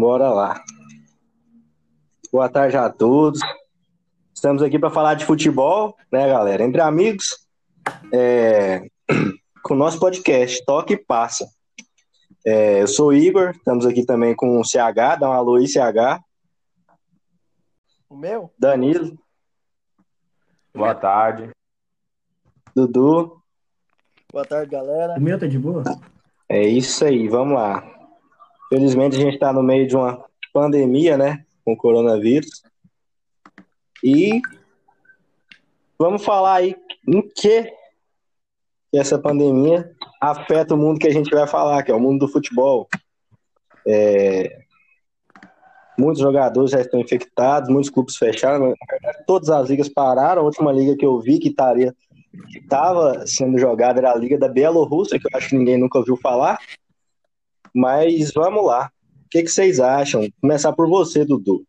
Bora lá. Boa tarde a todos. Estamos aqui para falar de futebol, né, galera? Entre amigos, é... com o nosso podcast Toque e Passa. É, eu sou o Igor, estamos aqui também com o CH, dá um alô aí, CH. O meu? Danilo. Boa tarde. Dudu. Boa tarde, galera. O meu tá de boa? É isso aí, vamos lá. Felizmente a gente está no meio de uma pandemia, né? Com o coronavírus. E vamos falar aí em que essa pandemia afeta o mundo que a gente vai falar, que é o mundo do futebol. É... Muitos jogadores já estão infectados, muitos clubes fecharam, todas as ligas pararam. A última liga que eu vi que estaria que estava sendo jogada era a liga da Bielorrússia, que eu acho que ninguém nunca ouviu falar. Mas vamos lá. O que, que vocês acham? Começar por você, Dudu.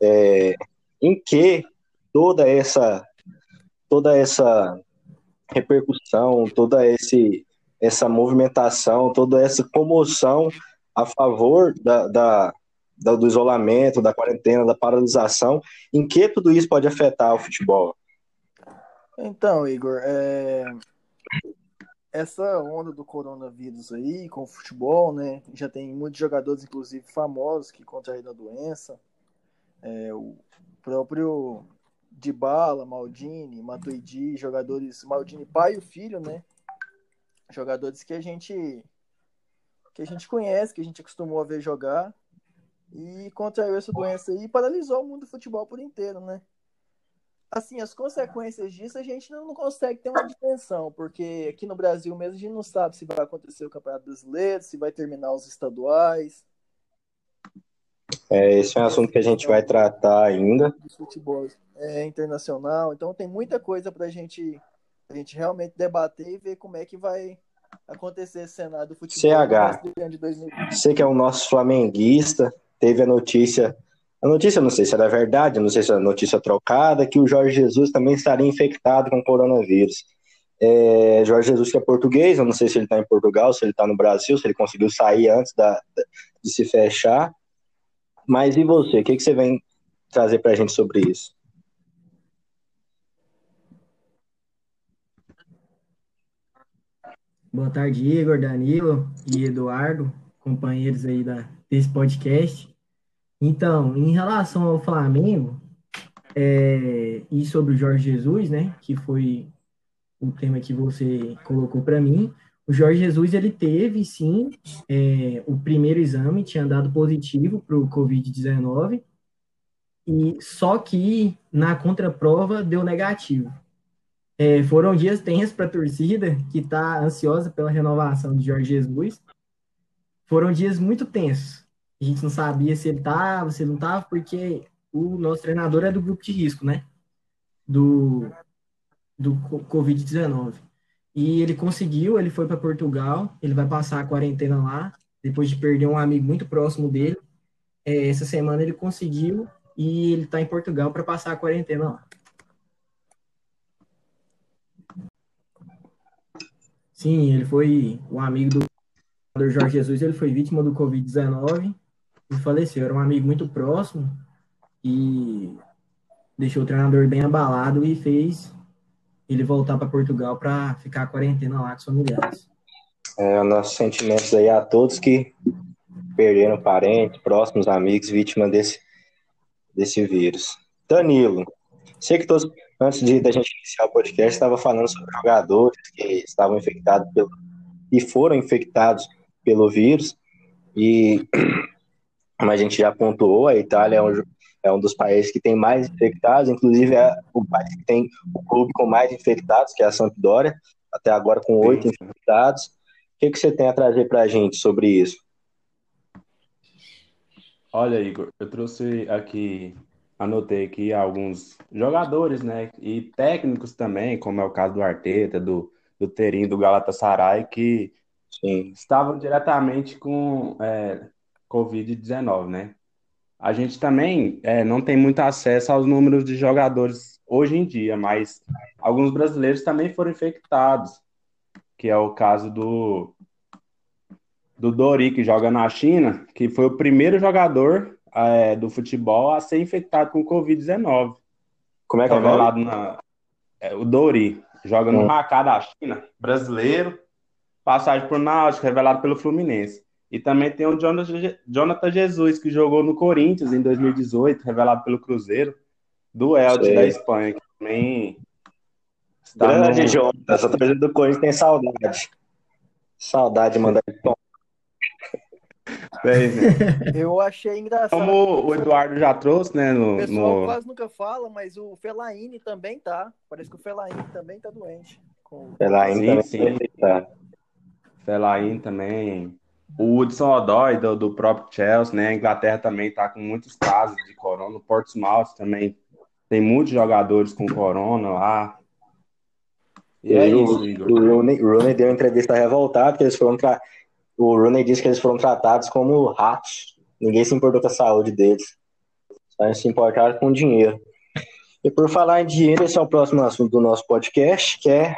É, em que toda essa toda essa repercussão, toda esse, essa movimentação, toda essa comoção a favor da, da, da, do isolamento, da quarentena, da paralisação, em que tudo isso pode afetar o futebol? Então, Igor, é essa onda do coronavírus aí com o futebol, né? Já tem muitos jogadores, inclusive famosos, que contraíram a doença. É, o próprio Dybala, Maldini, Matuidi, jogadores Maldini pai e filho, né? Jogadores que a gente que a gente conhece, que a gente acostumou a ver jogar e contraiu essa doença aí e paralisou o mundo do futebol por inteiro, né? Assim, as consequências disso a gente não, consegue ter uma dimensão, porque aqui no Brasil mesmo a gente não sabe se vai acontecer o Campeonato Brasileiro, se vai terminar os estaduais. É, esse é um assunto que a gente vai tratar ainda. Futebol é internacional, então tem muita coisa para gente, a gente realmente debater e ver como é que vai acontecer esse cenário do futebol. CH, você que é o nosso flamenguista, teve a notícia a notícia, não sei se era verdade, não sei se é notícia trocada, que o Jorge Jesus também estaria infectado com coronavírus. É, Jorge Jesus, que é português, eu não sei se ele está em Portugal, se ele está no Brasil, se ele conseguiu sair antes da, de se fechar. Mas e você? O que, que você vem trazer para a gente sobre isso? Boa tarde, Igor, Danilo e Eduardo, companheiros aí da, desse podcast. Então, em relação ao Flamengo é, e sobre o Jorge Jesus, né, que foi o tema que você colocou para mim, o Jorge Jesus ele teve sim é, o primeiro exame tinha dado positivo para o Covid-19 e só que na contraprova deu negativo. É, foram dias tensos para a torcida que está ansiosa pela renovação de Jorge Jesus. Foram dias muito tensos a gente não sabia se ele estava, se ele não estava, porque o nosso treinador é do grupo de risco, né? Do, do Covid-19. E ele conseguiu, ele foi para Portugal, ele vai passar a quarentena lá, depois de perder um amigo muito próximo dele. É, essa semana ele conseguiu e ele está em Portugal para passar a quarentena lá. Sim, ele foi o amigo do Jorge Jesus, ele foi vítima do Covid-19 e faleceu. Era um amigo muito próximo e deixou o treinador bem abalado e fez ele voltar para Portugal para ficar a quarentena lá com os familiares. É, nossos sentimentos aí a todos que perderam parentes, próximos amigos, vítimas desse, desse vírus. Danilo, sei que todos, antes de da gente iniciar o podcast, estava falando sobre jogadores que estavam infectados pelo, e foram infectados pelo vírus, e como a gente já pontuou, a Itália é um, é um dos países que tem mais infectados, inclusive é o país que tem o clube com mais infectados, que é a Sampdoria, até agora com oito infectados. O que, que você tem a trazer para a gente sobre isso? Olha, Igor, eu trouxe aqui, anotei aqui alguns jogadores, né, e técnicos também, como é o caso do Arteta, do, do Terim, do Galatasaray, que Sim. estavam diretamente com é, Covid-19, né? A gente também é, não tem muito acesso aos números de jogadores hoje em dia, mas alguns brasileiros também foram infectados, que é o caso do do Dori, que joga na China, que foi o primeiro jogador é, do futebol a ser infectado com Covid-19. Como é que é o na. É, o Dori, joga no Hum. Macá da China, brasileiro, passagem por Náutico, revelado pelo Fluminense. E também tem o Jonathan Je- Jonathan Jesus, que jogou no Corinthians em 2018, revelado pelo Cruzeiro, do Elche Sei. da Espanha, que também está Grande no- João. Essa torcida do Corinthians tem saudade. Saudade de mandar ele tomar. Bem, né? Eu achei engraçado. Como o Eduardo já trouxe, né, O no, pessoal no- quase nunca fala, mas o Fellaini também tá. Parece que o Fellaini também tá doente. Com... Pela Sim, ainda sim. Tá. Fellaini também. O Hudson Odoi, do, do próprio Chelsea, né? A Inglaterra também está com muitos casos de corona. O Portsmouth também tem muitos jogadores com corona lá. E é o, isso, Igor. o Rooney, deu uma entrevista revoltada que eles foram tra... O Rooney disse que eles foram tratados como ratos. Ninguém se importou com a saúde deles. Só se importaram com dinheiro. E por falar em dinheiro, esse é o próximo assunto do nosso podcast, que é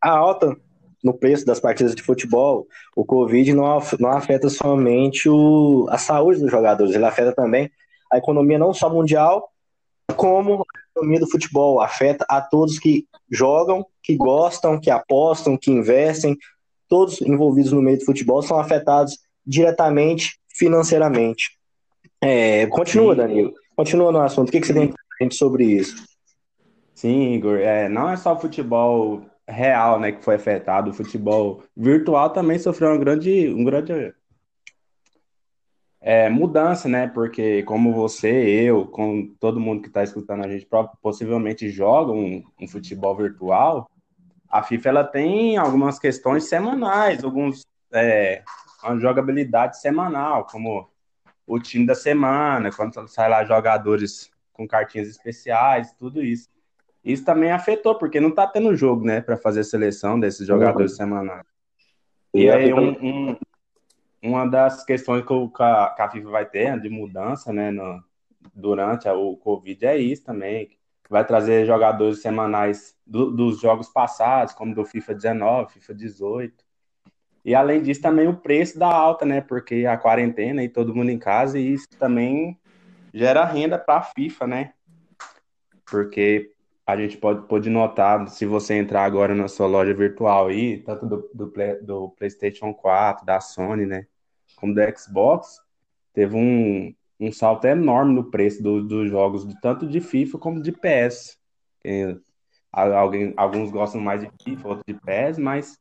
a alta no preço das partidas de futebol. O Covid não, não afeta somente o, a saúde dos jogadores, ele afeta também a economia não só mundial, como a economia do futebol. Afeta a todos que jogam, que gostam, que apostam, que investem. Todos envolvidos no meio do futebol são afetados diretamente financeiramente. É, continua, Sim. Danilo. Continua no assunto. O que, que você tem pra gente sobre isso? Sim, Igor. É, não é só o futebol real, né, que foi afetado. O futebol virtual também sofreu uma grande, um grande é, mudança, né? Porque como você, eu, com todo mundo que está escutando a gente, possivelmente joga um, um futebol virtual, a FIFA ela tem algumas questões semanais, alguns é, uma jogabilidade semanal, como o time da semana, quando sai lá jogadores com cartinhas especiais, tudo isso. Isso também afetou, porque não tá tendo jogo, né, para fazer a seleção desses jogadores semanais. E aí, um- um- uma das questões que, o- que a, que a FIFA vai ter de mudança, né, no- durante a- o Covid é isso também. Vai trazer jogadores semanais do- dos jogos passados, como do FIFA 19, FIFA 18. E além disso, também o preço da alta, né, porque a quarentena e todo mundo em casa, e isso também gera renda para a FIFA, né? Porque a gente pode, pode notar, se você entrar agora na sua loja virtual aí, tanto do, do, do PlayStation 4, da Sony, né? Como do Xbox, teve um, um salto enorme no preço do- dos jogos, tanto de FIFA como de PS. Que a- alguém, alguns gostam mais de FIFA, outros de PS, mas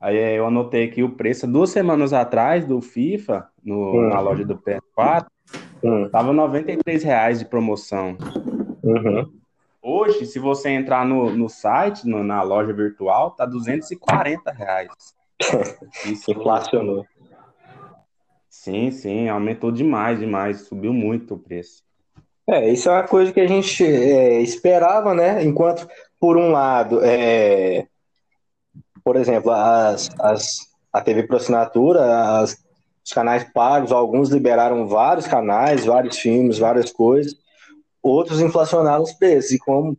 aí eu anotei aqui o preço duas semanas atrás do FIFA, no, Hum. na loja do PS4, Hum, tava 93 reais de promoção. uhum. Hoje, se você entrar no, no site, no- na loja virtual, tá 240 reais. Isso, Inflacionou. sim, sim, aumentou demais, demais, subiu muito o preço. É, isso é uma coisa que a gente é, esperava, né? Enquanto, por um lado, é, por exemplo, as, as, a TV por assinatura, as, os canais pagos, alguns liberaram vários canais, vários filmes, várias coisas, outros inflacionaram os preços. E como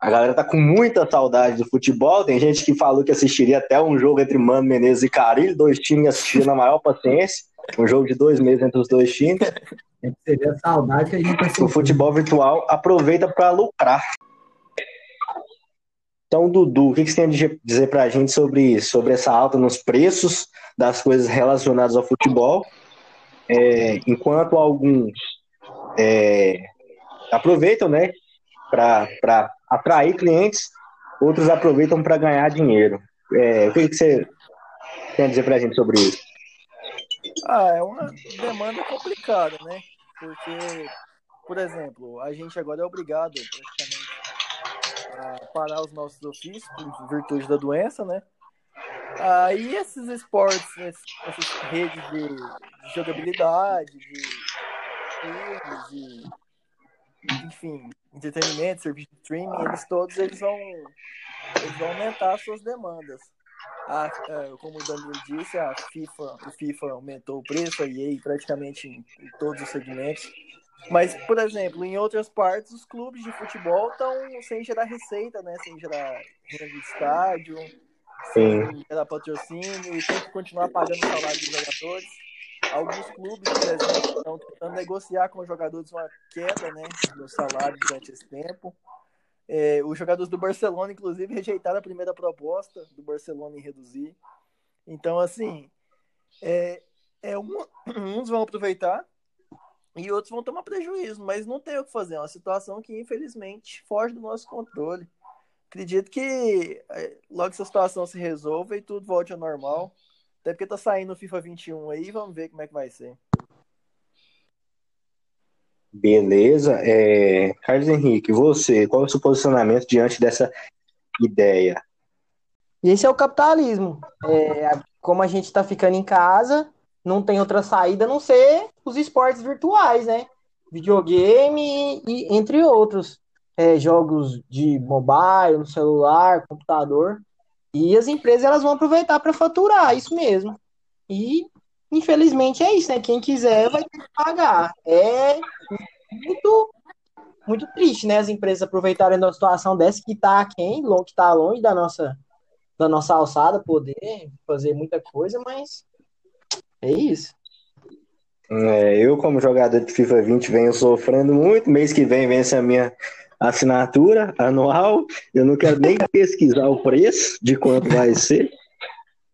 a galera tá com muita saudade do futebol, tem gente que falou que assistiria até um jogo entre Mano Menezes e Carilho, dois times assistindo na maior paciência, um jogo de dois meses entre os dois times. Que você vê a saudade que a gente tá O futebol virtual aproveita para lucrar. Então, Dudu, o que você tem a dizer para a gente sobre? Sobre essa alta nos preços das coisas relacionadas ao futebol, É, enquanto alguns é, aproveitam, né, para atrair clientes, outros aproveitam para ganhar dinheiro. É, o que que você tem a dizer para a gente sobre isso? Ah, é uma demanda complicada, né? Porque, por exemplo, a gente agora é obrigado a parar os nossos ofícios por virtude da doença, né? Aí esses esportes, essas redes de, de jogabilidade, de filmes, de enfim, entretenimento, serviço de streaming, eles todos eles vão, eles vão aumentar as suas demandas. A, é, como o Danilo disse, a FIFA, o FIFA aumentou o preço, a EA praticamente em, em todos os segmentos. Mas, por exemplo, em outras partes, os clubes de futebol estão sem gerar receita, né? Sem gerar renda de estádio, sem gerar patrocínio e tem que continuar pagando o salário dos jogadores. Alguns clubes, por exemplo, estão tentando negociar com os jogadores uma queda né, no salário durante esse tempo. É, os jogadores do Barcelona, inclusive, rejeitaram a primeira proposta do Barcelona em reduzir. Então, assim, é, é uma, uns vão aproveitar e outros vão tomar prejuízo, mas não tem o que fazer. É uma situação que, infelizmente, foge do nosso controle. Acredito que é, logo essa situação se resolva e tudo volte ao normal. Até porque tá saindo o FIFA 21 aí, vamos ver como é que vai ser. Beleza. É... Carlos Henrique, você, qual é o seu posicionamento diante dessa ideia? Esse é o capitalismo. É, como a gente está ficando em casa, não tem outra saída a não ser os esportes virtuais, né? Videogame e, entre outros. É, jogos de mobile, no celular, computador. E as empresas elas vão aproveitar para faturar, isso mesmo. E infelizmente é isso, né? Quem quiser vai ter que pagar. É muito, muito triste, né? As empresas aproveitarem da situação dessa que está quem, que está longe da nossa, da nossa alçada, poder fazer muita coisa, mas é isso. É, eu, como jogador de FIFA 20, venho sofrendo muito. Mês que vem vence a minha assinatura anual. Eu não quero nem pesquisar o preço de quanto vai ser.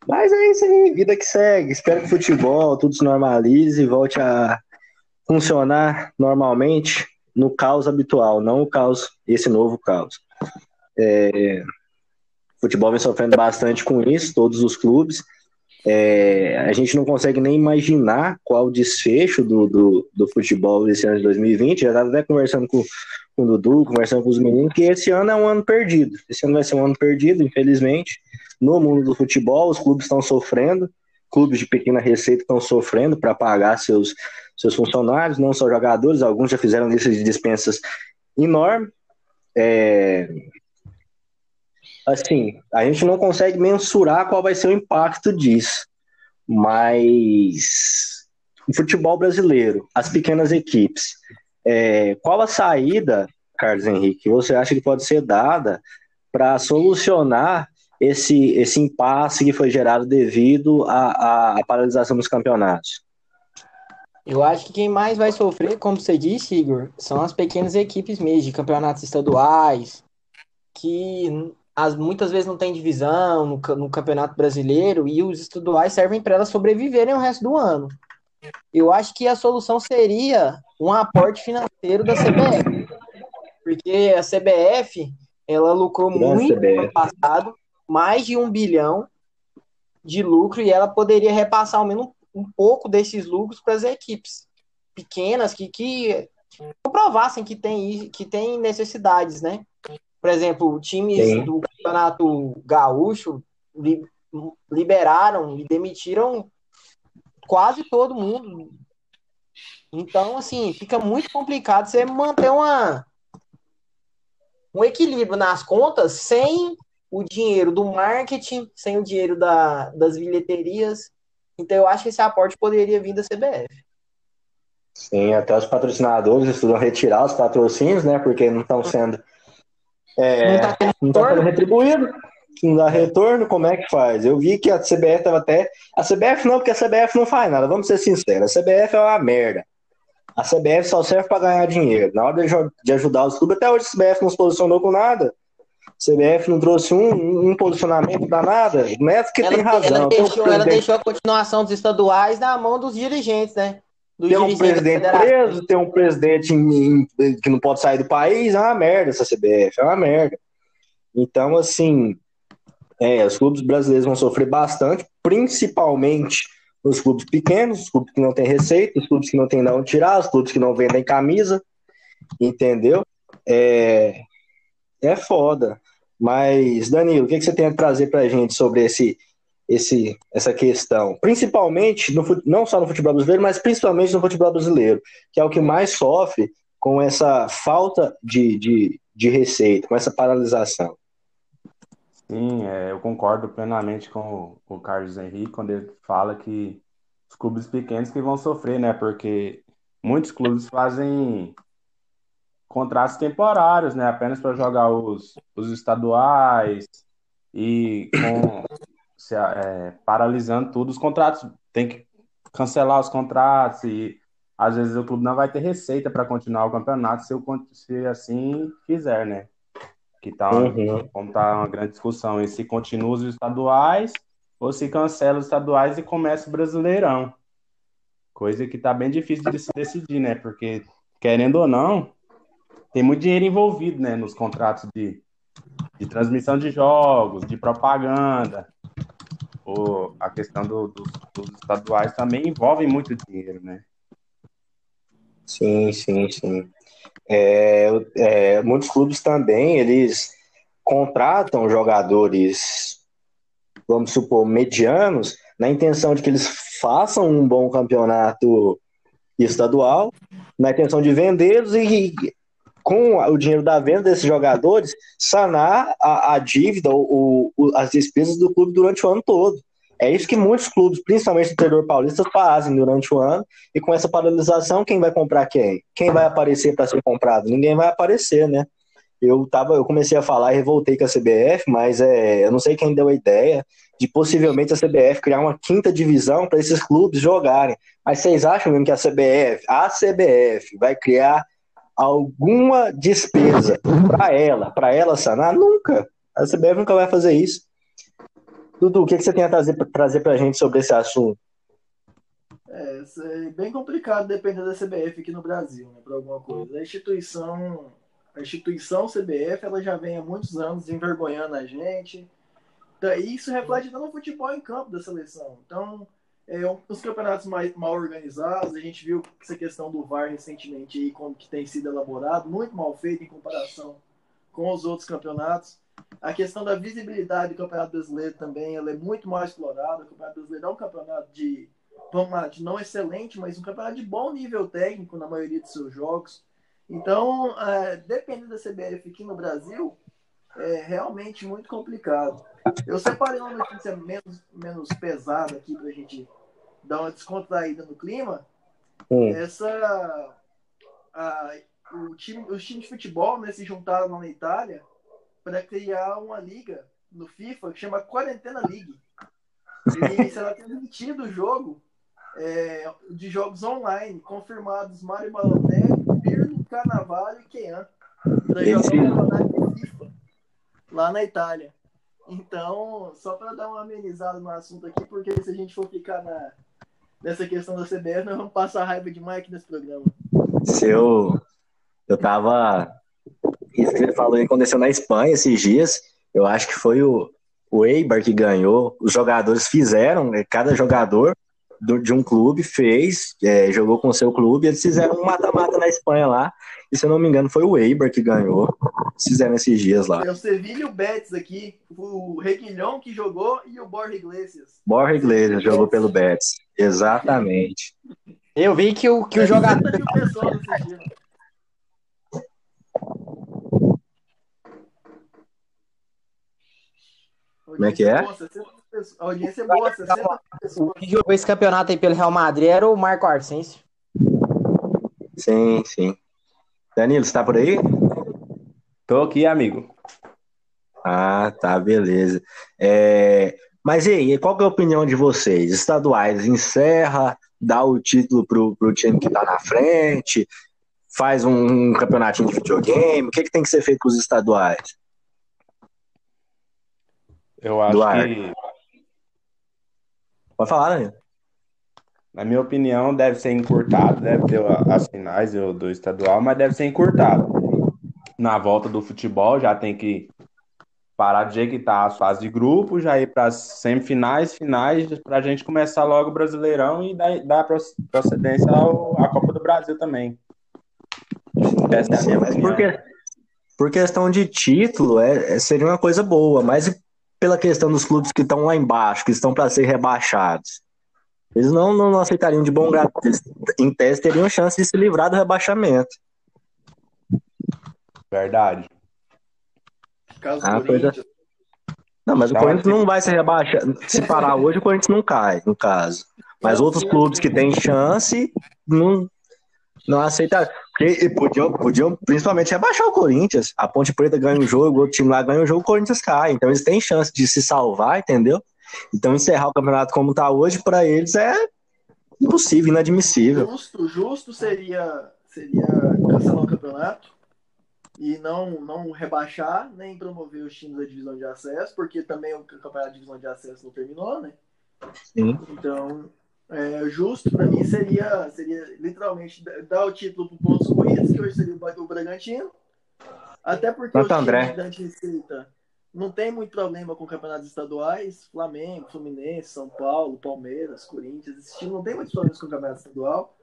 Mas é isso aí, vida que segue. Espero que o futebol tudo se normalize e volte a funcionar normalmente no caos habitual, não o caos, esse novo caos. É, o futebol vem sofrendo bastante com isso, todos os clubes. É, a gente não consegue nem imaginar qual o desfecho do, do, do futebol desse ano de 2020. Já estava até conversando com, com o Dudu, conversando com os meninos, que esse ano é um ano perdido. Esse ano vai ser um ano perdido, infelizmente. No mundo do futebol, os clubes estão sofrendo, clubes de pequena receita estão sofrendo para pagar seus, seus funcionários, não só jogadores, alguns já fizeram listas de dispensas enormes. É, assim, a gente não consegue mensurar qual vai ser o impacto disso, mas o futebol brasileiro, as pequenas equipes, é, qual a saída, Carlos Henrique, você acha que pode ser dada para solucionar esse, esse impasse que foi gerado devido à, à paralisação dos campeonatos? Eu acho que quem mais vai sofrer, como você disse, Igor, são as pequenas equipes mesmo, de campeonatos estaduais, que as, muitas vezes não tem divisão no, no Campeonato Brasileiro e os estaduais servem para elas sobreviverem o resto do ano. Eu acho que a solução seria um aporte financeiro da CBF. Porque a CBF, ela lucrou muito CBF. no ano passado, mais de um bilhão de lucro, e ela poderia repassar ao menos um pouco desses lucros para as equipes pequenas que, que comprovassem que tem, que tem necessidades, né? Por exemplo, times Sim. do Campeonato Gaúcho li, liberaram e demitiram quase todo mundo. Então, assim, fica muito complicado você manter uma, um equilíbrio nas contas sem o dinheiro do marketing, sem o dinheiro da, das bilheterias. Então, eu acho que esse aporte poderia vir da CBF. Sim, até os patrocinadores estudam retirar os patrocínios, né? Porque não estão sendo é, não está sendo tá retribuído, não dá retorno, como é que faz? Eu vi que a CBF estava até. A CBF não, porque a CBF não faz nada, vamos ser sinceros. A CBF é uma merda. A CBF só serve para ganhar dinheiro. Na hora de ajudar os clubes, até hoje a CBF não se posicionou com nada. A CBF não trouxe um, um posicionamento danado. Não é que ela, tem razão. Ela deixou, ela deixou a continuação dos estaduais na mão dos dirigentes, né? Tem um presidente preso, tem um presidente em, em, que não pode sair do país, é uma merda essa CBF, é uma merda. Então, assim, é, os clubes brasileiros vão sofrer bastante, principalmente os clubes pequenos, os clubes que não têm receita, os clubes que não têm de onde tirar, os clubes que não vendem camisa, entendeu? É, é foda. Mas, Danilo, o que, que você tem a trazer pra gente sobre esse esse, essa questão, principalmente, no, não só no futebol brasileiro, mas principalmente no futebol brasileiro, que é o que mais sofre com essa falta de, de, de receita, com essa paralisação. Sim, é, eu concordo plenamente com o, o Carlos Henrique quando ele fala que os clubes pequenos que vão sofrer, né? Porque muitos clubes fazem contratos temporários, né? Apenas para jogar os, os estaduais, e com, se, é, paralisando tudo, os contratos tem que cancelar os contratos e às vezes o clube não vai ter receita para continuar o campeonato se, eu, se assim fizer, né? Que tá, uhum. como tá uma grande discussão, e se continua os estaduais ou se cancela os estaduais e começa o Brasileirão. Coisa que tá bem difícil de se decidir, né? Porque, querendo ou não, tem muito dinheiro envolvido, né? Nos contratos de, de transmissão de jogos, de propaganda. Ou a questão do, do, dos estaduais também envolve muito dinheiro, né? Sim, sim, sim. É, é, muitos clubes também, eles contratam jogadores, vamos supor, medianos, na intenção de que eles façam um bom campeonato estadual, na intenção de vendê-los e, com o dinheiro da venda desses jogadores, sanar a, a dívida, ou, as despesas do clube durante o ano todo. É isso que muitos clubes, principalmente do interior paulista, fazem durante o ano. E com essa paralisação, quem vai comprar quem? Quem vai aparecer para ser comprado? Ninguém vai aparecer, né? Eu, tava, eu comecei a falar e revoltei com a CBF, mas é, eu não sei quem deu a ideia de possivelmente a CBF criar uma quinta divisão para esses clubes jogarem. Mas vocês acham mesmo que a CBF, a CBF, vai criar alguma despesa para ela, para ela sanar? Nunca. A CBF nunca vai fazer isso. Dudu, o que, que você tem a trazer, trazer para a gente sobre esse assunto? É, é bem complicado depender da CBF aqui no Brasil, né, para alguma coisa. A instituição, a instituição CBF, ela já vem há muitos anos envergonhando a gente. Então, isso reflete até no futebol em campo da seleção. Então, é, os campeonatos mais mal organizados, a gente viu essa questão do VAR recentemente aí, como que tem sido elaborado, muito mal feito em comparação com os outros campeonatos. A questão da visibilidade do Campeonato Brasileiro também, ela é muito mais explorada. O Campeonato Brasileiro é um campeonato de, vamos lá, de não excelente, mas um campeonato de bom nível técnico na maioria de seus jogos. Então, é, dependendo da CBF aqui no Brasil, é realmente muito complicado. Eu separei uma notícia menos, menos pesada aqui para a gente dar uma descontraída no clima. Essa. A, o time, os times de futebol né, se juntaram lá na Itália para criar uma liga no FIFA que chama Quarentena League. E será transmitido o jogo é, de jogos online, confirmados Mário Balotelli, Pirlo, Carnaval e Kean. Para jogar FIFA lá na Itália. Então, só para dar uma amenizada no assunto aqui, porque se a gente for ficar na, nessa questão da CBF, nós vamos passar raiva demais aqui nesse programa. Se eu, tava. Isso que você falou que aconteceu na Espanha esses dias. Eu acho que foi o, o Eibar que ganhou. Os jogadores fizeram, né, cada jogador de um clube fez, é, jogou com o seu clube, eles fizeram um mata-mata na Espanha lá, e se eu não me engano foi o Eibar que ganhou, fizeram esses dias lá. É o Sevilha e o Betis aqui, o Reguilhão que jogou e o Borja Iglesias. Borja Iglesias jogou pelo Betis, exatamente. Eu vi que o, que o jogador... Como é que é? A audiência é boa, 60 pessoas. O que jogou esse campeonato aí pelo Real Madrid era o Marco Arsêncio. Sim, sim. Danilo, você tá por aí? Tô aqui, amigo. Ah, tá, beleza. É... Mas e aí, qual é a opinião de vocês? Estaduais, encerra, dá o título pro, pro time que tá na frente, faz um, um campeonatinho de videogame, o que, que tem que ser feito com os estaduais? Eu acho Duarte. que Pode falar, né? Na minha opinião, deve ser encurtado, deve ter as finais do, estadual, mas deve ser encurtado. Na volta do futebol, já tem que parar de jequitar as fases de grupo, já ir para as semifinais, finais, para a gente começar logo o Brasileirão e dar, dar procedência à Copa do Brasil também. Essa é a minha opinião. Porque, por questão de título, é, é, seria uma coisa boa, mas pela questão dos clubes que estão lá embaixo, que estão para ser rebaixados. Eles não, não, não, aceitariam de bom grado. Eles, em tese, teriam chance de se livrar do rebaixamento. Verdade. Caso ah, coisa... Não, mas o Corinthians não vai se rebaixar. Se parar hoje, o Corinthians não cai, no caso. Mas outros clubes que têm chance, não, Não aceita. Porque podiam, podiam principalmente rebaixar o Corinthians. A Ponte Preta ganha um jogo, o outro time lá ganha um jogo, o Corinthians cai. Então eles têm chance de se salvar, entendeu? Então encerrar o campeonato como tá hoje, para eles é impossível, inadmissível. Justo, justo seria, seria cancelar o campeonato e não, não rebaixar, nem promover os times da divisão de acesso, porque também o campeonato de divisão de acesso não terminou, né? Sim. Então, é, justo para mim seria, seria literalmente dar o título para pontos corridos, que hoje seria o Bragantino. Até porque o time André. da Receita não tem muito problema com campeonatos estaduais. Flamengo, Fluminense, São Paulo, Palmeiras, Corinthians, esse time não tem muitos problemas com o campeonato estadual.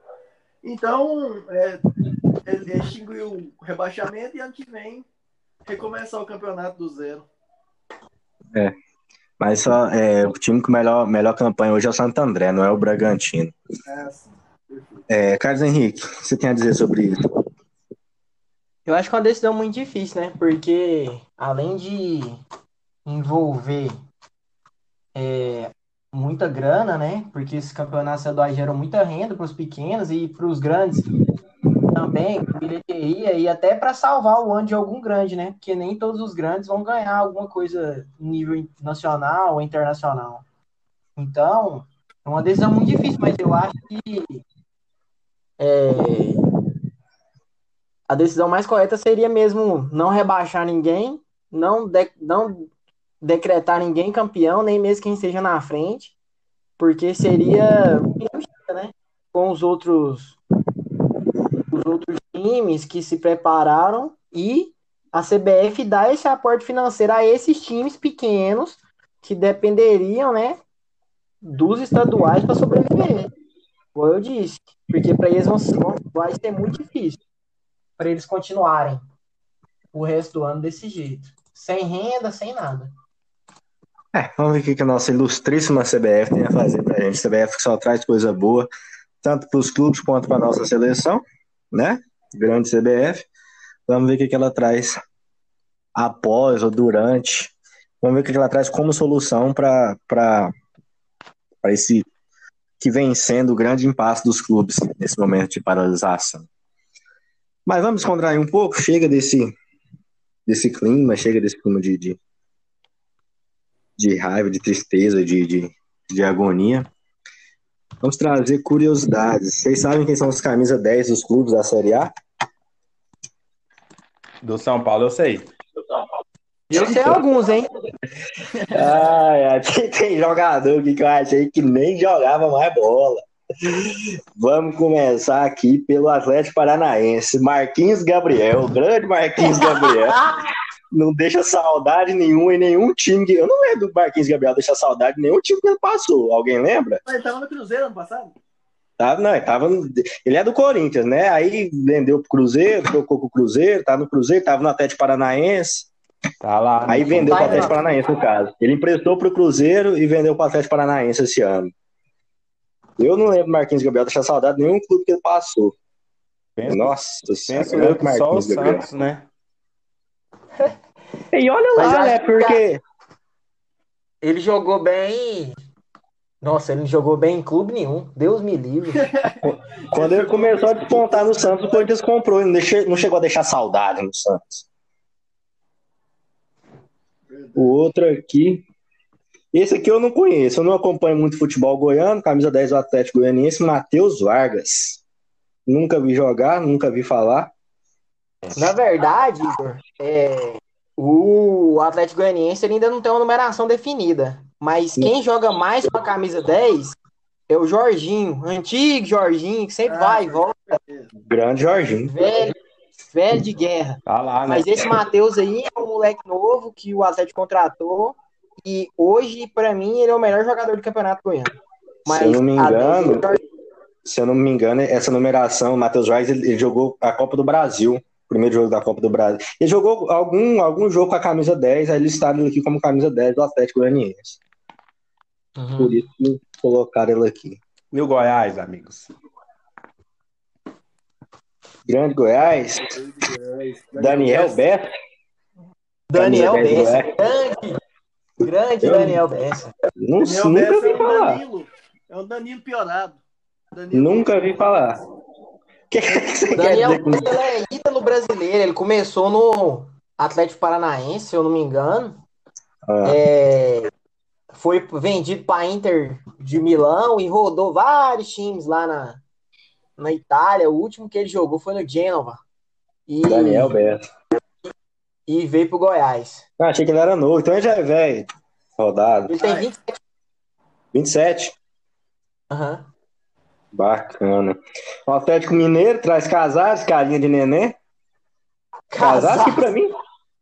Então, é, ele extinguiu o rebaixamento e ano que vem recomeçar o campeonato do zero. Mas só, é, o time com melhor, melhor campanha hoje é o Santo André, não é o Bragantino. É assim. É, Carlos Henrique, o que você tem a dizer sobre isso? Eu acho que é uma decisão muito difícil, né? Porque além de envolver é, muita grana, né? Porque esses campeonatos estaduais geram muita renda para os pequenos e para os grandes também, bilheteria e até para salvar o ano de algum grande, né? Porque nem todos os grandes vão ganhar alguma coisa nível nacional ou internacional. Então, é uma decisão muito difícil, mas eu acho que é, a decisão mais correta seria mesmo não rebaixar ninguém, não, de- não decretar ninguém campeão, nem mesmo quem esteja na frente, porque seria né? Com os outros os outros times que se prepararam e a CBF dá esse aporte financeiro a esses times pequenos que dependeriam, né, dos estaduais para sobreviver. Como eu disse, porque para eles vão- vai ser muito difícil para eles continuarem o resto do ano desse jeito, sem renda, sem nada. É, vamos ver o que a nossa ilustríssima CBF tem a fazer pra gente. CBF que só traz coisa boa, tanto para os clubes quanto para nossa seleção, né? Grande CBF. Vamos ver o que ela traz após ou durante. Vamos ver o que ela traz como solução para esse que vem sendo o grande impasse dos clubes nesse momento de paralisação. Mas vamos descontrair um pouco, chega desse, desse clima, chega desse clima de, de, de raiva, de tristeza, de, de, de agonia. Vamos trazer curiosidades. Vocês sabem quem são os camisa 10 dos clubes da Série A? Do São Paulo eu sei. Eu sei alguns, hein? Ai, aqui tem jogador aqui que eu achei que nem jogava mais bola. Vamos começar aqui pelo Atlético Paranaense. Marquinhos Gabriel, grande Marquinhos Gabriel. Não deixa saudade nenhuma em nenhum time. Que... Eu não lembro do Marquinhos Gabriel deixar saudade em nenhum time que ele passou. Alguém lembra? Mas ele tava no Cruzeiro ano passado? Tá, não, ele, tava no- ele é do Corinthians, né? Aí vendeu pro Cruzeiro, trocou pro Cruzeiro, tá no Cruzeiro, tava no Atlético Paranaense. Tá lá. Aí vendeu pro Atlético não. Paranaense, no caso. Ele emprestou pro Cruzeiro e vendeu pro Atlético Paranaense esse ano. Eu não lembro Marquinhos Gabriel deixar saudade de nenhum clube que ele passou. Penso, Nossa senhora, eu que só o Gabriel. Santos, né? E olha Mas lá, né? que- Porque Ele jogou bem. Nossa, ele não jogou bem em clube nenhum. Deus me livre. quando ele começou a despontar no Santos, o Corinthians comprou. Ele não chegou a deixar saudade no Santos. O outro aqui. Esse aqui eu não conheço. Eu não acompanho muito futebol goiano. Camisa 10 do Atlético Goianiense, Matheus Vargas. Nunca vi jogar, nunca vi falar. Na verdade, Igor, é, o Atlético Goianiense ele ainda não tem uma numeração definida. Mas quem joga mais com a camisa 10 é o Jorginho, antigo Jorginho, que sempre Ah, vai e volta, Grande Jorginho. velho, velho de guerra. Tá lá, né? Mas esse Matheus aí é um moleque novo que o Atlético contratou. E hoje, pra mim, ele é o melhor jogador do Campeonato Goiano. Se eu não me a 10 é o engano, Jorginho. Se eu não me engano, essa numeração, o Matheus Vargas, ele, ele jogou a Copa do Brasil. o Primeiro jogo da Copa do Brasil. Ele jogou algum, algum jogo com a camisa 10, aí ele aqui como camisa 10 do Atlético Goianiense. Uhum. Por isso que colocaram ele aqui. E o Goiás, amigos? Grande Goiás, Daniel Beto. Daniel 10 do Bessa, grande, grande Eu- Daniel Bessa. Não, Daniel nunca Bessa vi é um falar. Danilo. É um Danilo piorado. Danilo- Nunca vi falar. que, que Daniel ele é ídolo brasileiro. Ele começou no Atlético Paranaense, se eu não me engano. Ah, É, foi vendido para Inter de Milão e rodou vários times lá na, na Itália. O último que ele jogou foi no Genova. E, Daniel Beto. E veio pro Goiás. Ah, achei que ele era novo, então ele já é velho. Rodado. Ele tem Ai. 27. 27. Aham. Bacana. O Atlético Mineiro traz Casares, carinha de neném. Casares que pra mim.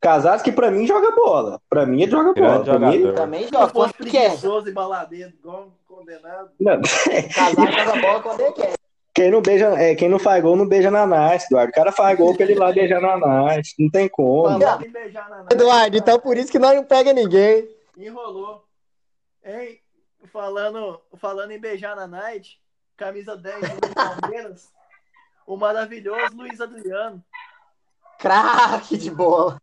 Casares que pra mim joga bola. Pra mim ele joga bola. Grande Pra mim, jogador. Também joga quando quer. preguiçoso e baladeiro, igual um condenado. não, Casar joga bola quando ele quer. Quem não beija, é, quem não faz gol não beija na nice, Eduardo. O cara faz gol pra ele ir lá beijar na nice. Não tem como. Falando em beijar na night, Eduardo, então por isso que nós não pega ninguém. enrolou. Hein? Falando, falando em beijar na night, camisa 10 do Palmeiras, o maravilhoso Luiz Adriano. Craque de bola.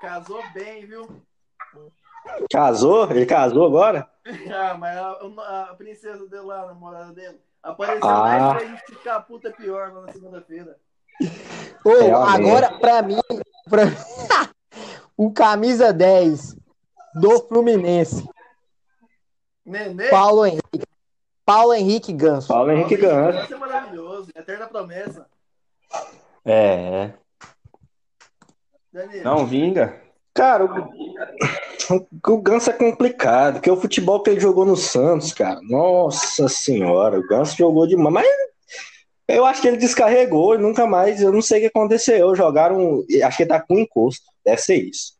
Casou bem, viu? Casou? Ele casou agora? Ah, mas a, a princesa dele lá, a namorada dele, apareceu Ah. lá e fez a gente ficar puta pior lá na segunda-feira. Ô, agora, pra mim, pra- o camisa 10 do Fluminense, Nenê, Paulo Henrique. Paulo Henrique Ganso. Paulo Henrique Ganso. Vai ser maravilhoso. Eterna promessa. É, Danilo. não vinga. Cara, o, o Ganso é complicado, porque o futebol que ele jogou no Santos, cara, nossa senhora, o Ganso jogou demais, mas eu acho que ele descarregou e nunca mais, eu não sei o que aconteceu, jogaram, acho que ele tá com encosto, deve ser isso.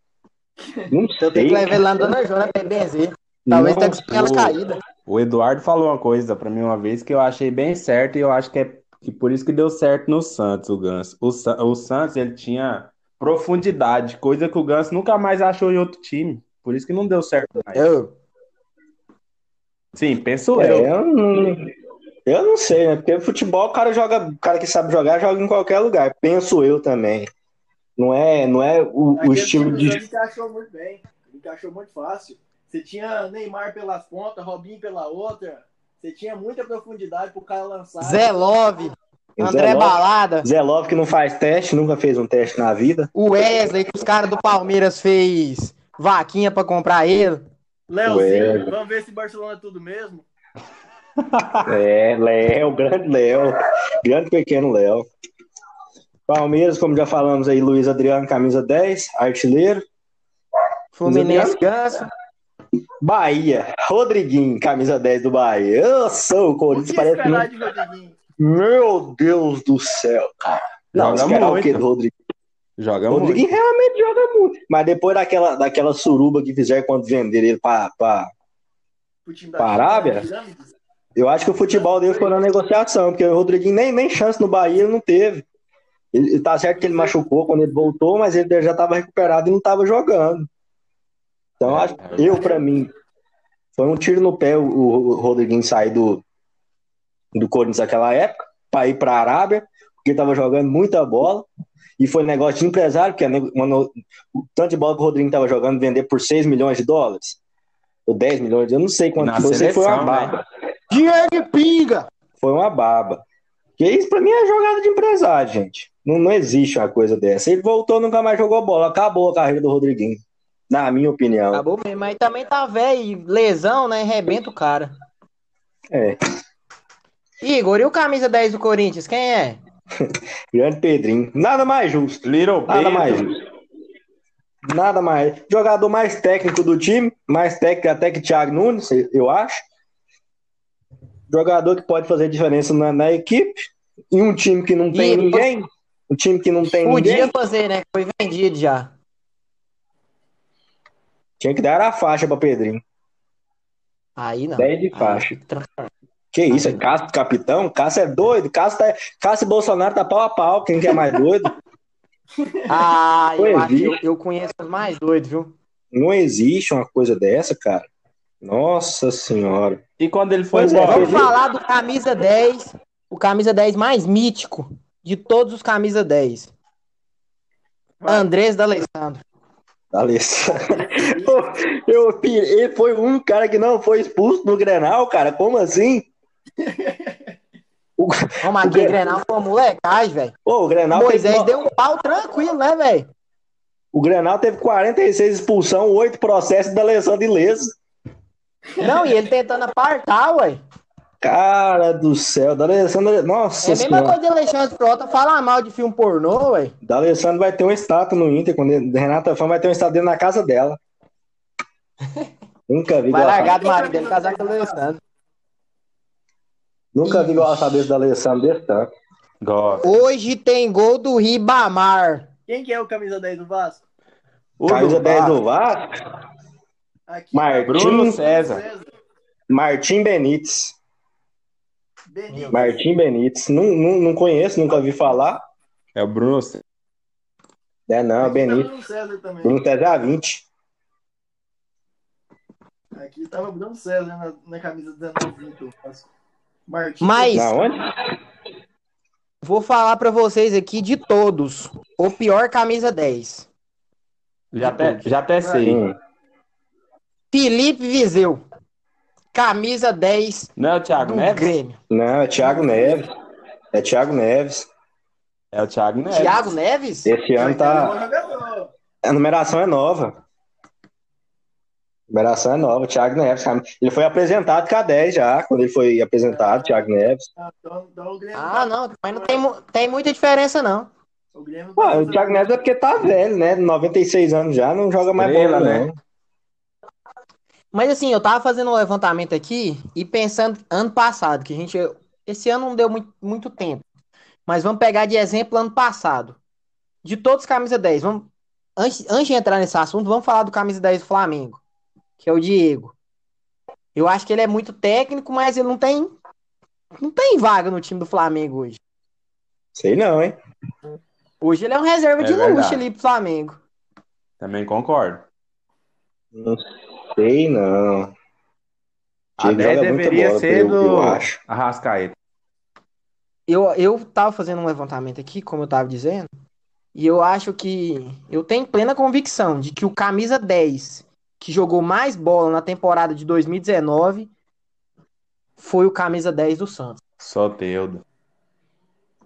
Não Eu tenho sei, que levar ele lá na Dona Jona pra benzer. Talvez tá com caída. O Eduardo falou uma coisa pra mim uma vez que eu achei bem certo e eu acho que é que por isso que deu certo no Santos, o Ganso. O, o Santos, ele tinha profundidade, coisa que o Ganso nunca mais achou em outro time. Por isso que não deu certo mais. Eu, Sim, penso É, eu. eu, não, eu não sei, né? Porque futebol, o cara joga, o cara que sabe jogar, joga em qualquer lugar. Penso eu também. Não é, não é o, o Aquele estilo time de. Santos encaixou muito bem. Encaixou muito fácil. Você tinha Neymar pelas pontas, Robinho pela outra. Você tinha muita profundidade pro cara lançar. Zé Love, André Zé. Balada, Zé Love que não faz teste, nunca fez um teste na vida. o Wesley, que os caras do Palmeiras fez vaquinha pra comprar ele. Léozinho, Ué. vamos ver se Barcelona é tudo mesmo. É, Léo, grande Léo. Grande pequeno Léo. Palmeiras, como já falamos aí, Luiz Adriano, camisa 10, artilheiro. Fluminense Ganso. Bahia, Rodriguinho, camisa 10 do Bahia. Eu sou o O Corinthians, que parece que. de Rodriguinho? Meu Deus do céu, cara. Não, Joga esperar o muito. do Rodriguinho? Joga Rodriguinho muito. realmente joga muito. Mas depois daquela, daquela suruba que fizeram quando venderam ele pra, pra, Arábia? Pirâmides? Eu acho que o futebol dele foi na negociação, porque o Rodriguinho nem, nem chance no Bahia ele não teve. Ele, ele tá certo que ele machucou quando ele voltou, mas ele já estava recuperado e não estava jogando. Então, eu acho, eu, pra mim, foi um tiro no pé o, o Rodriguinho sair do, do Corinthians naquela época, para ir para a Arábia, porque ele tava jogando muita bola. E foi negócio de empresário, porque mano, o tanto de bola que o Rodriguinho tava jogando, vender por 6 milhões de dólares, ou 10 milhões, eu não sei quanto Na foi, que foi uma seleção, né? de pinga! Foi uma baba. Que isso pra mim é jogada de empresário, gente. Não, não existe uma coisa dessa. Ele voltou, nunca mais jogou bola. Acabou a carreira do Rodriguinho. Na minha opinião. Acabou mesmo, mas também tá velho, lesão, né? Rebenta o cara. É. Igor, e o camisa 10 do Corinthians, quem é? Grande Pedrinho. Nada mais justo. Little Nada Pedro. mais justo. Nada mais. Jogador mais técnico do time. Mais técnico até que Thiago Nunes, eu acho. Jogador que pode fazer diferença na, na equipe. Em um time que não tem E- ninguém. Um time que não tem Podia ninguém. fazer, né? Foi vendido já. Tinha que dar a faixa pra Pedrinho. Aí não. 10 de Aí faixa. tranquilo. Que isso, é Cássio capitão? Cássio é doido. Cássio, tá... Cássio e Bolsonaro tá pau a pau. Quem que é mais doido? Ah, eu, acho eu, eu conheço os mais doidos, viu? Não existe uma coisa dessa, cara. Nossa senhora. E quando ele foi é, embora? Vamos falar do camisa 10, o camisa 10 mais mítico de todos os camisa 10. Vai. Andrés D'Alessandro. Alessandro. Eu, eu, ele foi um cara que não foi expulso no Grenal, cara. Como assim? O, Vamos aqui, Gre- Grenal foi molecagem, velho. Ô, o Grenal Moisés teve, deu um pau tranquilo, né, velho? o Grenal teve 46 expulsão, 8 processos da Alessandro ileso. Não, e ele tentando apartar, ué. Cara do céu, da Alessandro, nossa É a mesma senhora. coisa de Alexandre Frota falar mal de filme pornô, ué. Da Alessandro vai ter uma estátua no Inter, quando Renata Fã vai ter uma estátua dentro da casa dela. Nunca vi Vai largar do marido dele casar com o Alexandre. Nunca vi igual a cabeça da tanto. Gosto. Hoje tem gol do Ribamar. Quem que é o camisa 10 do Vasco? O Camisa do 10 Vasco, do Vasco, Aqui, Martim. Bruno César. Martim Benítez. Benítez. Martim Benítez. Não, não, não conheço, nunca vi falar. É o Bruno César. É não, Aqui tá Benítez. Bruno César também. Bruno César 20. Aqui tava Bruno César na, na camisa 19 do Vasco. Mas vou falar pra vocês aqui de todos. O pior camisa 10. Já até, já até sei. Hum. Felipe Viseu. Camisa 10 Não é o Thiago Neves? Grêmio. Não, é Thiago Neves. É Thiago Neves. É o Thiago Neves. Thiago Neves? Esse ano é tá. bom jogador. A numeração é nova. A numeração é nova, Thiago Neves. Ele foi apresentado com a 10 já, quando ele foi apresentado, Thiago Neves. Ah, não, mas não tem, tem muita diferença, não. O Grêmio Pô, o Thiago Neves é porque tá velho, né? 96 anos já, não joga mais Estrela, bola, né? não. Mas assim, eu tava fazendo um levantamento aqui e pensando ano passado, que a gente. Esse ano não deu muito, muito tempo. Mas vamos pegar de exemplo ano passado. De todos os camisa 10, vamos. Antes, antes de entrar nesse assunto, vamos falar do camisa 10 do Flamengo, que é o Diego. Eu acho que ele é muito técnico, mas ele não tem. Não tem vaga no time do Flamengo hoje. Sei não, hein? Hoje ele é um reserva É de luxo verdade. ali pro Flamengo. Também concordo. Não sei não. A Diego 10 joga muita deveria bola, ser do eu acho. Arrascaeta. Eu, eu tava fazendo um levantamento aqui, como eu tava dizendo, e eu acho que eu tenho plena convicção de que o camisa 10 que jogou mais bola na temporada de 2019 foi o camisa 10 do Santos, Soteudo.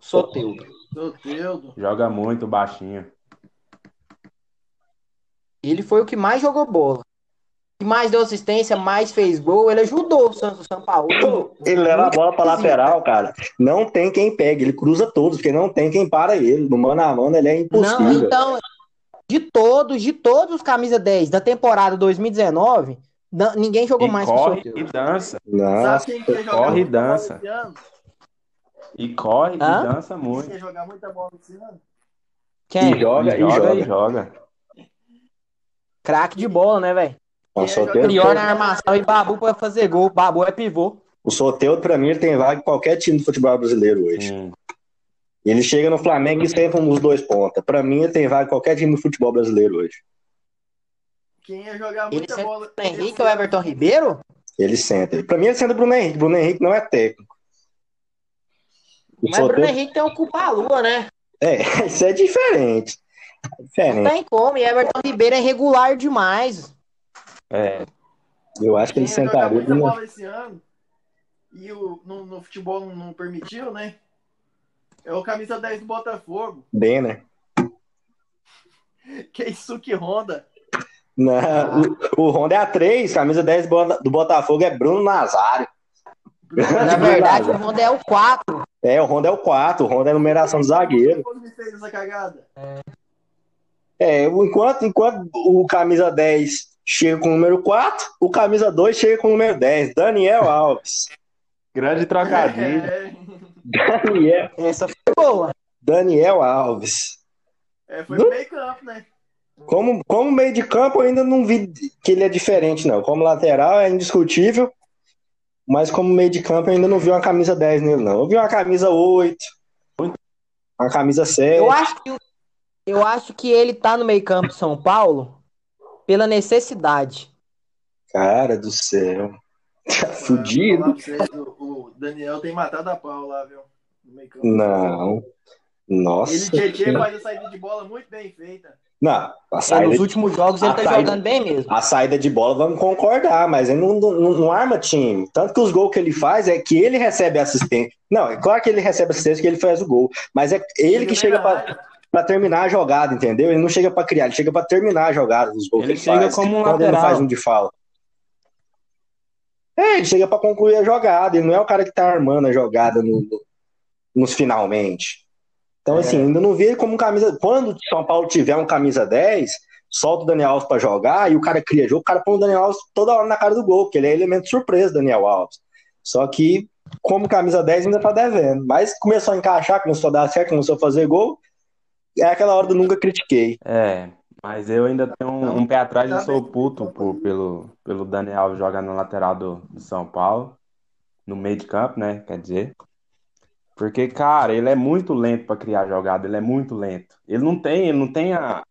Soteldo. Soteudo. Joga muito baixinho. Ele foi o que mais jogou bola. Que mais deu assistência, mais fez gol, ele ajudou o Santos, o São Paulo. Ele leva a bola pra lateral, cara. Não tem quem pegue, ele cruza todos, porque não tem quem para ele. No mano a mano ele é Não, impossível. então, de todos, de todos os camisa 10 da temporada 2019, não- ninguém jogou E mais que o corre Soteldo. e dança. Nossa, Sabe quem quer jogar corre e dança. E corre Hã? e dança muito. quer jogar muita bola esse ano? Quem? E joga, e e joga, joga. e joga. Craque de bola, né, velho? É Prior na armação e Babu pra fazer gol. Babu é pivô. o Soteldo, pra mim, ele tem vaga em qualquer time do futebol brasileiro hoje. Hum. Ele chega no Flamengo e sempre um dos dois pontas. Pra mim, ele tem vaga em qualquer time do futebol brasileiro hoje. Quem ia jogar Ele muita senta bola. o Henrique ou? Everton Ribeiro? Ele senta. Pra mim, ele senta o Bruno Henrique. Bruno Henrique não é técnico. O Mas Bruno Henrique tem um culpa a lua, né? É, isso é diferente. Não Diferente. tem como. E Everton Ribeiro é regular demais. É, Eu acho que Quem ele sentaria. muita Bruno- bola esse ano e o, no, no futebol não, não permitiu, né? É o camisa 10 do Botafogo. Bem, né? Keisuke Honda. Não, o, o Honda é a 3, camisa 10 do Botafogo é Bruno Nazário. Na verdade, o Honda é o 4. É, o Honda é o 4, o Honda é a numeração do zagueiro. Como me fez essa cagada? É, enquanto, enquanto o camisa 10 chega com o número 4, o camisa 2 chega com o número 10, Daniel Alves. grande trocadilho. É, Daniel, Essa foi boa. Daniel Alves. é, foi no meio campo, né? Como, como meio de campo, eu ainda não vi que ele é diferente, não. Como lateral é indiscutível, mas como meio de campo eu ainda não vi uma camisa 10 nele, não. Eu vi uma camisa 8, uma camisa 7. Eu acho que, eu acho que ele tá no meio campo de São Paulo pela necessidade. Cara do céu. Tá fudido? vocês, o, o Daniel tem matado a pau lá, viu? Não. Nossa. Ele Tietê faz a saída de bola muito bem feita. Não, a É, saída, nos últimos jogos ele a tá saída- jogando bem mesmo. a saída de bola, vamos concordar, mas ele não, não, não arma time. Tanto que os gols que ele faz é que ele recebe assistência. Não, é claro que ele recebe assistência que ele faz o gol, mas é ele que chega pra, pra terminar a jogada, entendeu? Ele não chega pra criar, ele chega pra terminar a jogada dos gols Ele que ele chega faz. como um quando ele lateral. faz um de falta. É, ele chega pra concluir a jogada, ele não é o cara que tá armando a jogada no- no- nos finalmente. Então, É. assim, ainda não vi ele como um camisa. Quando o São Paulo tiver um camisa 10, solta o Daniel Alves pra jogar e o cara cria jogo, o cara põe o Daniel Alves toda hora na cara do gol, porque ele é elemento surpresa, Daniel Alves. Só que, como camisa 10, ainda tá devendo. Mas começou a encaixar, começou a dar certo, começou a fazer gol. É aquela hora do nunca critiquei. É, mas eu ainda tenho um, um pé atrás, eu Tá sou puto pelo, pelo Daniel Alves jogar na lateral do, do São Paulo, no meio de campo, né? Quer dizer. Porque, cara, ele é muito lento pra criar jogada, ele é muito lento. Ele não tem, ele não tem a,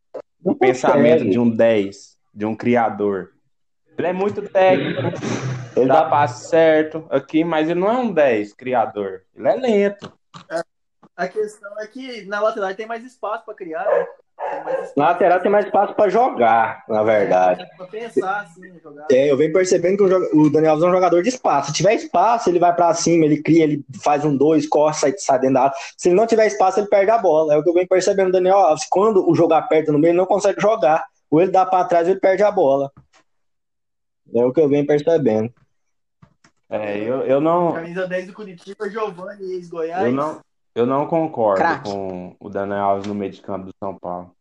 o pensamento consegue. de um 10, de um criador. Ele é muito técnico, Ele dá passe certo aqui, mas ele não é um 10 criador. Ele é lento. A questão é que na lateral tem mais espaço pra criar, né? Tem lateral tem mais espaço pra jogar, na verdade. É, pra pensar, assim, jogar. É, eu venho percebendo que o, Daniel Alves é um jogador de espaço. Se tiver espaço, ele vai pra cima, ele cria, ele faz um dois, corre, sai, sai dentro da área. Se ele não tiver espaço, ele perde a bola. É o que eu venho percebendo do Daniel Alves. Quando o jogo aperta no meio, ele não consegue jogar. Ou ele dá pra trás, ou ele perde a bola. É o que eu venho percebendo. É, eu, eu não. Camisa 10 do Curitiba, Giovanni, ex-Goiás. Eu não, eu não concordo Craque. com o Daniel Alves no meio de campo do São Paulo.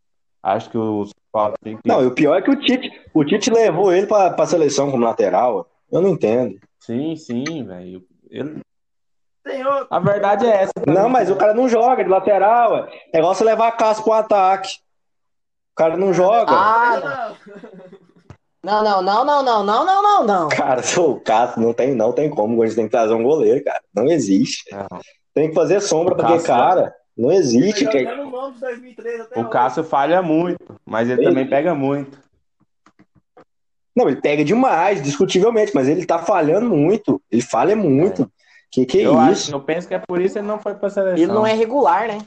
Acho que o São Paulo tem que. Não, e o pior é que o Tite, o Tite levou ele pra, pra seleção como lateral. Eu não entendo. Sim, sim, velho. Ele- Tem outro. A verdade é essa. também. Não, mas o cara não joga de lateral. ué. É igual você levar a casa pro ataque. O cara não joga. Ah, não. Não, não, não, não, não, não, não, não, não. Cara, sou o Cássio, não tem, não tem como. A gente tem que trazer um goleiro, cara. Não existe. Não. Tem que fazer sombra O aquele Cássio- cara. Não existe. Que- no nome de 2003 até O hoje. Cássio falha muito, mas ele Ele- também pega muito. Não, ele pega demais, discutivelmente, mas ele tá falhando muito. Ele falha muito. Que que é eu, isso? acho, eu penso que é por isso que ele não foi pra seleção. Ele não é regular, né?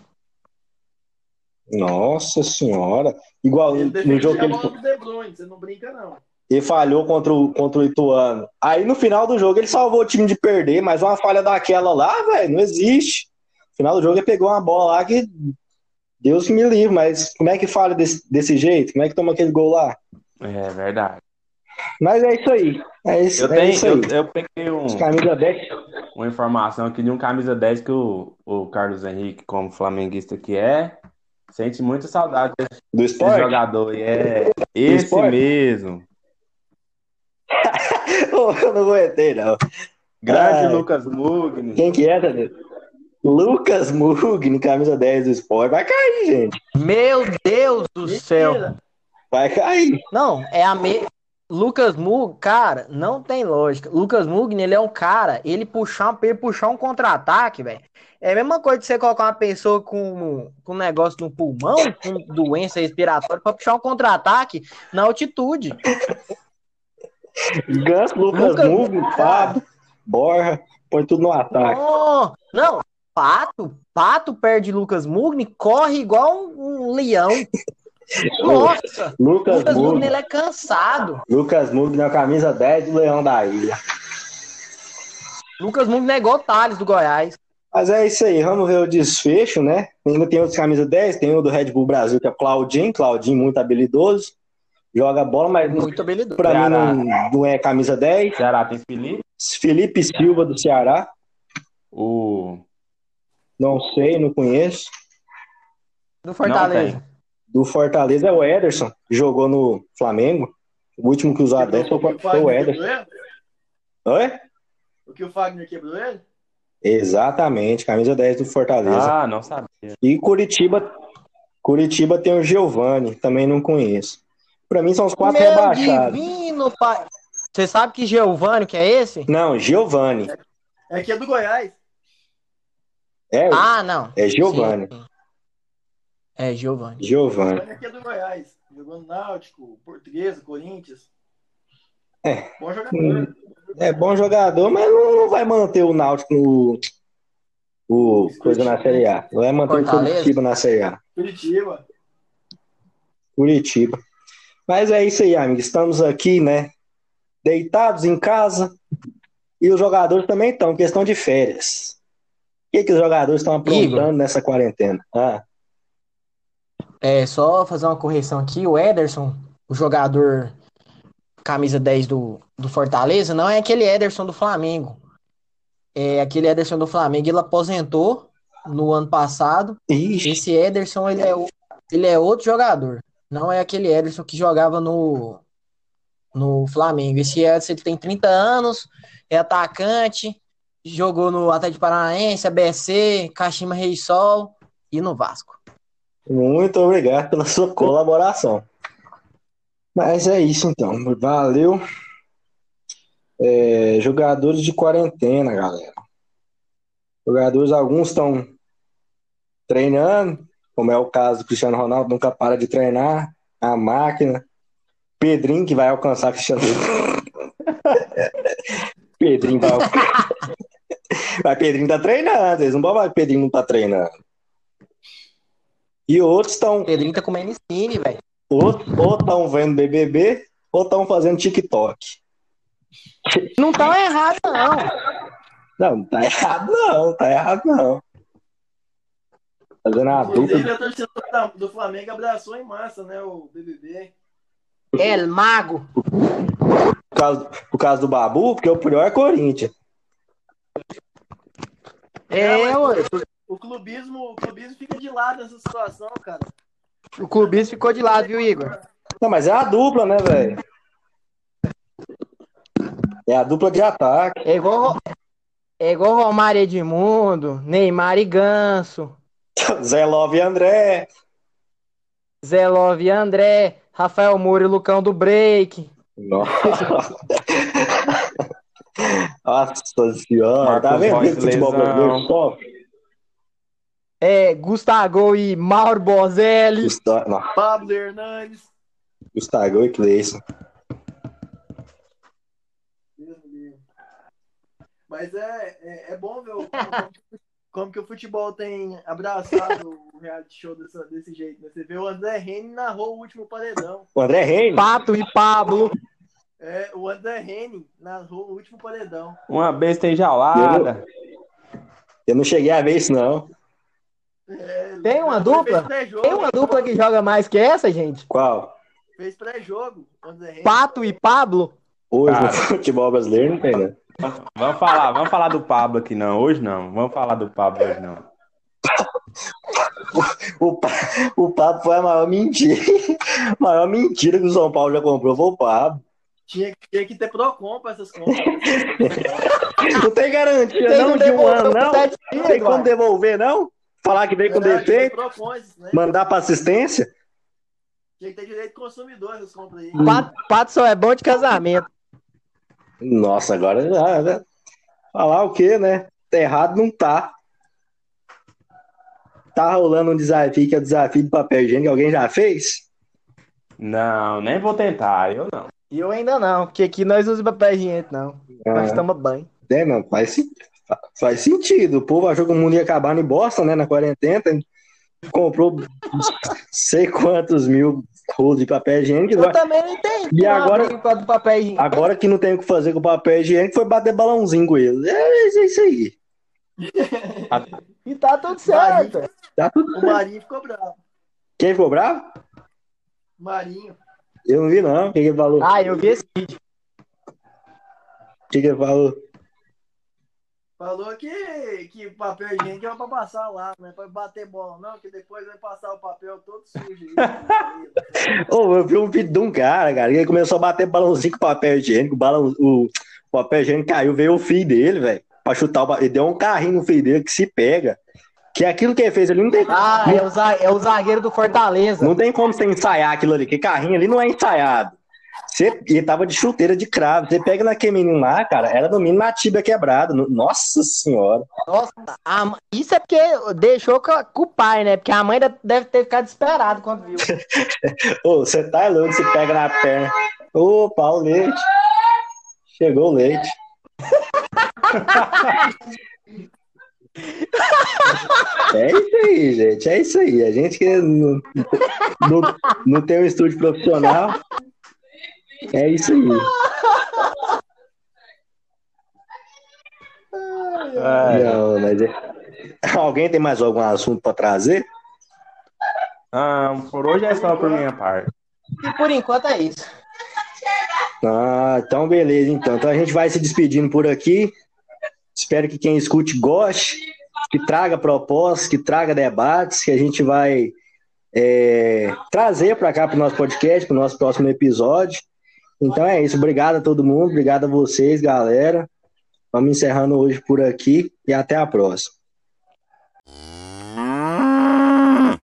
Nossa senhora. Igual Ele no jogo que ele, De Bruyne, você não brinca, não. Ele falhou contra o, contra o Ituano. Aí no final do jogo ele salvou o time de perder, mas uma falha daquela lá, velho, não existe. No final do jogo ele pegou uma bola lá que Deus que me livre, mas como é que falha desse, desse jeito? Como é que toma aquele gol lá? É verdade. Mas é isso aí. É isso, Eu é tenho, isso aí. eu, eu peguei um, camisa 10. uma informação aqui de um camisa 10 que o, o Carlos Henrique, como flamenguista que é, sente muita saudade desse, do esporte. jogador. E é esse mesmo. Eu não aguentei, não. Grande Ai. Lucas Mugni. Quem que é, Danilo? Lucas Mugni, camisa 10 do esporte. Vai cair, gente. Meu Deus do céu. Mentira. Vai cair. Não, é a me... Lucas Mugni, cara, não tem lógica. Lucas Mugni, ele é um cara, ele puxar, ele puxar um contra-ataque, velho. É a mesma coisa de você colocar uma pessoa com, com um negócio no pulmão, com doença respiratória, pra puxar um contra-ataque na altitude. Ganso, Lucas, Mugni, Fábio, Borja, põe tudo no ataque. Não, não, Pato, Pato perde Lucas Mugni, corre igual um, um leão. Nossa, Lucas, Lucas Mugni, Mugni. ele é cansado. Lucas Mugni na camisa 10 do Leão da Ilha. Lucas Mugni é igual o Thales do Goiás. Mas é isso aí, vamos ver o desfecho, né? Ainda tem outros camisa 10, tem o do Red Bull Brasil, que é o Claudinho, Claudinho muito habilidoso, joga bola, mas Muito habilidoso. pra mim não, não é camisa 10. Ceará tem Felipe. Felipe Silva do Ceará, O. não sei, não conheço. Do Fortaleza. Do Fortaleza é o Ederson, que jogou no Flamengo. O último que usou a 10 foi, O que o foi o Ederson. Oi? O que o Fagner quebrou ele? Exatamente, camisa 10 do Fortaleza. Ah, não sabia. E Curitiba, Curitiba tem o Giovani, também não conheço. Pra mim são os quatro Meu rebaixados. divino pai. Você sabe que Giovanni que é esse? Não, Giovani. É que é do Goiás. É, Ah, não. é Giovani. Sim. É, Giovanni. Giovani. É que é do Goiás. Jogou no Náutico, Portuguesa, Corinthians. É. Bom jogador. É bom jogador, mas não, não vai manter o Náutico no. O coisa na Série A. Não vai manter Fortaleza? o Curitiba na Série A. Curitiba. Curitiba. Mas é isso aí, amigo. Estamos aqui, né? Deitados em casa. E os jogadores também estão, questão de férias. O que, que os jogadores estão aprontando Igor. nessa quarentena? Ah, É, só fazer uma correção aqui, o Ederson, o jogador camisa 10 do, do Fortaleza, não é aquele Ederson do Flamengo. É aquele Ederson do Flamengo, ele aposentou no ano passado. ixi, Esse Ederson, ele é, ele é outro jogador. Não é aquele Ederson que jogava no, no Flamengo. Esse Ederson, ele tem 30 anos, é atacante, jogou no Atlético Paranaense, ABC, Kashima Reysol e no Vasco. muito obrigado pela sua colaboração. Mas é isso então. Valeu. É, jogadores de quarentena, galera. Jogadores, alguns estão treinando, como é o caso do Cristiano Ronaldo, nunca para de treinar. A máquina. Pedrinho, que vai alcançar Cristiano Pedrinho vai alcançar. Mas Pedrinho tá treinando, eles não vão falar que Pedrinho não tá treinando. E outros estão Pedrinho tá comendo skinny, velho. ou estão vendo BBB ou estão fazendo TikTok. Não tá errado, não. Não, não tá errado não, tá errado não. Fazendo a Inclusive, dupla a torcida da- do Flamengo abraçou em massa, né? O BBB. El Mago. por causa, por causa do Babu, porque o pior é Corinthians. É, Não, ué. O clubismo, o clubismo fica de lado nessa situação, cara. O clubismo ficou de lado, viu, Igor? Não, mas é a dupla, né, velho? É a dupla de ataque. É igual, é igual Romário Edmundo, Neymar e Ganso, Zé Love e André. Zé Love e André, Rafael Moura e Lucão do Break. Nossa. Nossa senhora, tá Marcos vendo o futebol brasileiro sofre? É, Gustavo e Mauro Bozelli. Gustavo, não, Pablo Hernandes. Gustavo e Cleison. Mas é, é, é bom ver o- como, que o futebol tem abraçado o reality show dessa- desse jeito. Né? Você vê o André Rene narrou o último paredão. O André Reis. Pato e Pablo. É, o André Rene narrou o último paredão. Uma besta enjaulada. Eu não cheguei a ver isso, não. É, Tem uma dupla? Tem uma dupla que joga mais que essa, gente? Qual? Fez pré-jogo, o André Rene. Pato e Pablo. Hoje Cara. no futebol brasileiro não tem, né? Vamos falar, vamos falar do Pablo aqui não. Hoje não. Vamos falar do Pablo hoje não. O, Pa- o Pablo foi a maior mentira. A maior mentira que o São Paulo já comprou foi o Pablo. Tinha, tinha que ter Procon pra essas compras. Não tem garantia, Tem não, de um ano, não. dias, Tem como devolver, não? Falar que veio com defeito, né? mandar pra assistência? Tinha que ter direito consumidor essas compras aí. Pato, Pato só é bom de casamento. Nossa, agora já. né? Falar o quê, né? Tá errado não tá. Tá rolando um desafio que é o desafio do papel higiênico. Alguém já fez? Não, nem vou tentar. Eu não. E eu ainda não, porque aqui nós usamos papel higiênico, não. Nós Ah, tomamos banho. é, não, faz, faz sentido. O povo achou que o mundo ia acabar em Boston, né? Na quarentena. Comprou sei quantos mil rolos de papel higiênico. Eu também não entendi. E agora- do papel higiênico. Agora que não tem o que fazer com o papel higiênico, foi bater balãozinho com ele. É, é isso aí. E tá tudo certo. Tá tudo O certo. Marinho ficou bravo. Quem ficou bravo? O Marinho. Eu não vi, não. O que, ele falou? Ah, eu vi esse vídeo. O que ele falou? Falou que, que o papel higiênico era pra passar lá, não é pra bater bola, não, que depois vai passar o papel todo sujo. aí. Ô, eu vi um vídeo de um cara, cara, que ele começou a bater balãozinho com papel higiênico, o, balão, o, o papel higiênico caiu, veio o filho dele, velho, pra chutar o Ele deu um carrinho no filho dele que se pega. Que aquilo que ele fez ali não tem, Ah, é o, é o zagueiro do Fortaleza. não tem como você ensaiar aquilo ali, que carrinho ali não é ensaiado. Você, e ele tava de chuteira de cravo. Você pega naquele menino lá, cara, era no mínimo na tíbia quebrada. No- Nossa senhora. Nossa, a isso é porque deixou com, a- com o pai, né? Porque a mãe deve ter ficado desesperada quando viu. Ô, você tá louco, você pega na perna. Opa, o leite. Chegou o leite. É isso aí, gente. É isso aí. A gente que não, não, não tem um estúdio profissional. É isso aí. É, Não, mas é- Alguém tem mais algum assunto para trazer? ah, por hoje é só por minha parte. E por enquanto é isso. Ah, então beleza, então. Então a gente vai se despedindo por aqui. Espero que quem escute goste, que traga propostas, que traga debates, que a gente vai é, trazer para cá para o nosso podcast, para o nosso próximo episódio. Então é isso. Obrigado a todo mundo, obrigado a vocês, galera. Vamos encerrando hoje por aqui e até a próxima.